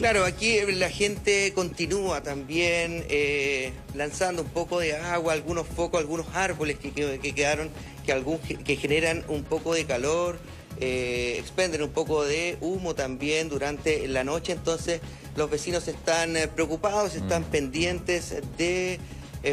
Claro, aquí la gente continúa también eh, lanzando un poco de agua, algunos focos, algunos árboles que, quedaron, que, algún, que generan un poco de calor, eh, expenden un poco de humo también durante la noche, entonces los vecinos están eh, preocupados, están mm. pendientes de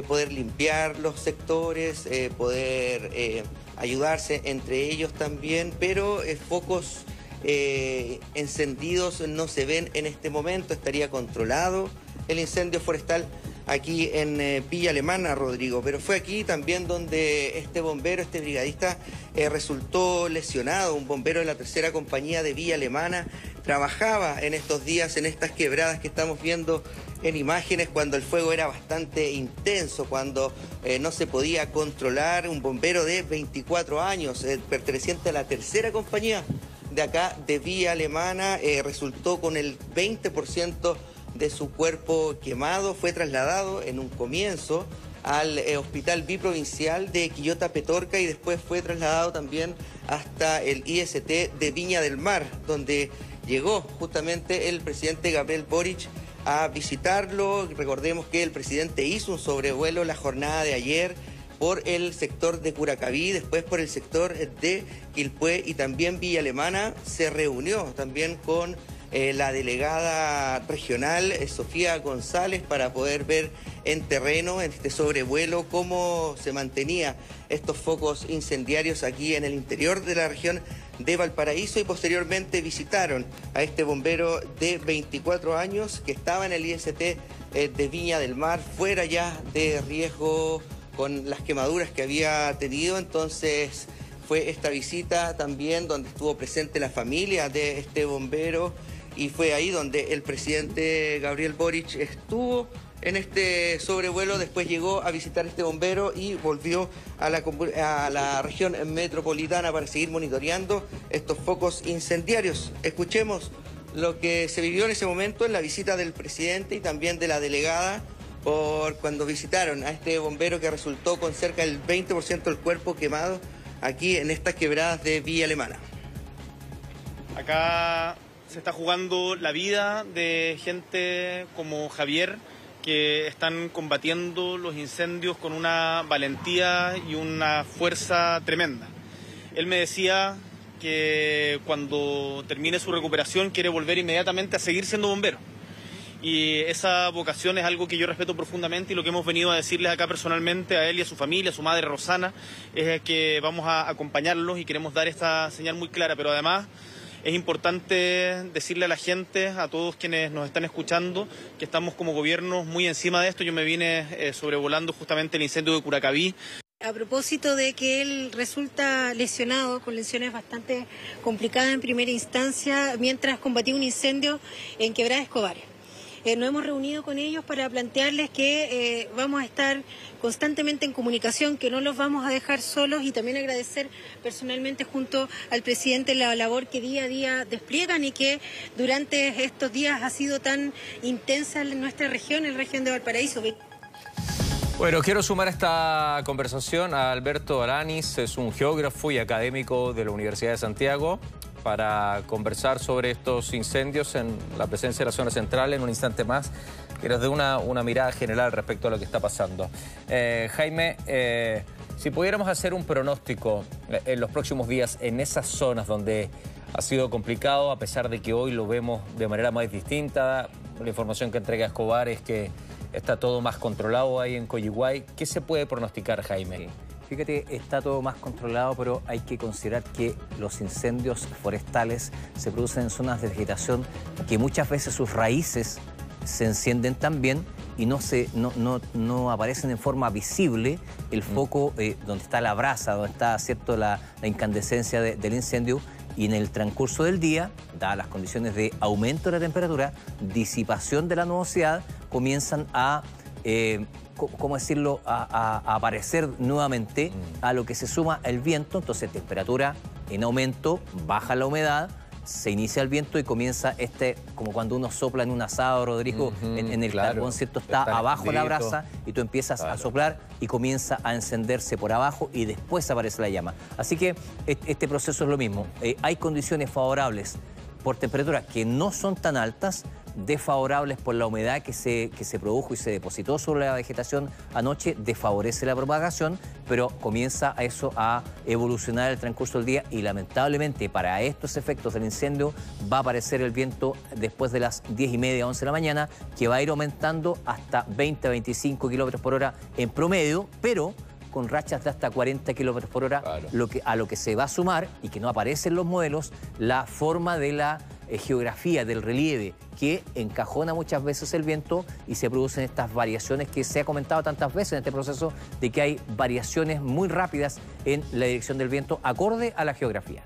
poder limpiar los sectores, poder ayudarse entre ellos también, pero focos eh, encendidos no se ven en este momento, estaría controlado el incendio forestal aquí en eh, Villa Alemana, Rodrigo, pero fue aquí también donde este bombero, este brigadista, eh, resultó lesionado, un bombero de la tercera compañía de Villa Alemana, trabajaba en estos días en estas quebradas que estamos viendo en imágenes cuando el fuego era bastante intenso, cuando no se podía controlar, un bombero de 24 años, perteneciente a la tercera compañía de acá de Vía Alemana eh, resultó con el 20% de su cuerpo quemado. Fue trasladado en un comienzo al eh, Hospital Biprovincial de Quillota Petorca y después fue trasladado también hasta el IST de Viña del Mar, donde llegó justamente el presidente Gabriel Boric a visitarlo. Recordemos que el presidente hizo un sobrevuelo la jornada de ayer por el sector de Curacaví, después por el sector de Quilpué y también Villa Alemana. Se reunió también con eh, la delegada regional eh, Sofía González para poder ver en terreno, en este sobrevuelo, cómo se mantenía estos focos incendiarios aquí en el interior de la región de Valparaíso y posteriormente visitaron a este bombero de 24 años que estaba en el IST eh, de Viña del Mar, fuera ya de riesgo con las quemaduras que había tenido, entonces fue esta visita también donde estuvo presente la familia de este bombero y fue ahí donde el presidente Gabriel Boric estuvo en este sobrevuelo, después llegó a visitar este bombero y volvió a la, a la región metropolitana para seguir monitoreando estos focos incendiarios. Escuchemos lo que se vivió en ese momento en la visita del presidente y también de la delegada por cuando visitaron a este bombero que resultó con cerca del 20% del cuerpo quemado aquí en estas quebradas de Villa Alemana. Acá se está jugando la vida de gente como Javier que están combatiendo los incendios con una valentía y una fuerza tremenda. Él me decía que cuando termine su recuperación quiere volver inmediatamente a seguir siendo bombero y esa vocación es algo que yo respeto profundamente y lo que hemos venido a decirles acá personalmente a él y a su familia, a su madre Rosana, es que vamos a acompañarlos y queremos dar esta señal muy clara, pero además es importante decirle a la gente, a todos quienes nos están escuchando, que estamos como gobierno muy encima de esto. Yo me vine eh, sobrevolando justamente el incendio de Curacaví. A propósito de que él resulta lesionado con lesiones bastante complicadas en primera instancia mientras combatía un incendio en Quebrada Escobar. Eh, nos hemos reunido con ellos para plantearles que eh, vamos a estar constantemente en comunicación, que no los vamos a dejar solos y también agradecer personalmente junto al presidente la labor que día a día despliegan y que durante estos días ha sido tan intensa en nuestra región, en la región de Valparaíso. Bueno, quiero sumar a esta conversación a Alberto Aranis, es un geógrafo y académico de la Universidad de Santiago para conversar sobre estos incendios en la presencia de la zona central en un instante más, que nos dé una, mirada general respecto a lo que está pasando. Eh, Jaime, eh, si pudiéramos hacer un pronóstico eh, en los próximos días en esas zonas donde ha sido complicado, a pesar de que hoy lo vemos de manera más distinta, la información que entrega Escobar es que está todo más controlado ahí en Coyihuay, ¿qué se puede pronosticar, Jaime? Fíjate, está todo más controlado, pero hay que considerar que los incendios forestales se producen en zonas de vegetación que muchas veces sus raíces se encienden también y no, se, no, no, aparecen en forma visible el mm. foco eh, donde está la brasa, donde está cierto, la, incandescencia del incendio y en el transcurso del día, dadas las condiciones de aumento de la temperatura, disipación de la nubosidad, comienzan a eh, ¿cómo decirlo?, a, aparecer nuevamente mm. a lo que se suma el viento, entonces temperatura en aumento, baja la humedad, se inicia el viento y comienza este, como cuando uno sopla en un asado, Rodrigo, en, el carbón, ¿cierto? Está, abajo la brasa y tú empiezas a soplar y comienza a encenderse por abajo y después aparece la llama. Así que este proceso es lo mismo. Eh, hay condiciones favorables por temperaturas que no son tan altas, desfavorables por la humedad que se, que se produjo y se depositó sobre la vegetación anoche, desfavorece la propagación, pero comienza a eso a evolucionar el transcurso del día y lamentablemente para estos efectos del incendio va a aparecer el viento después de las 10 y media, 11 de la mañana, que va a ir aumentando hasta 20 a 25 kilómetros por hora en promedio, pero con rachas de hasta 40 kilómetros por hora, lo que, a lo que se va a sumar, y que no aparece en los modelos, la forma de la eh, geografía, del relieve, que encajona muchas veces el viento y se producen estas variaciones que se ha comentado tantas veces en este proceso, de que hay variaciones muy rápidas en la dirección del viento acorde a la geografía.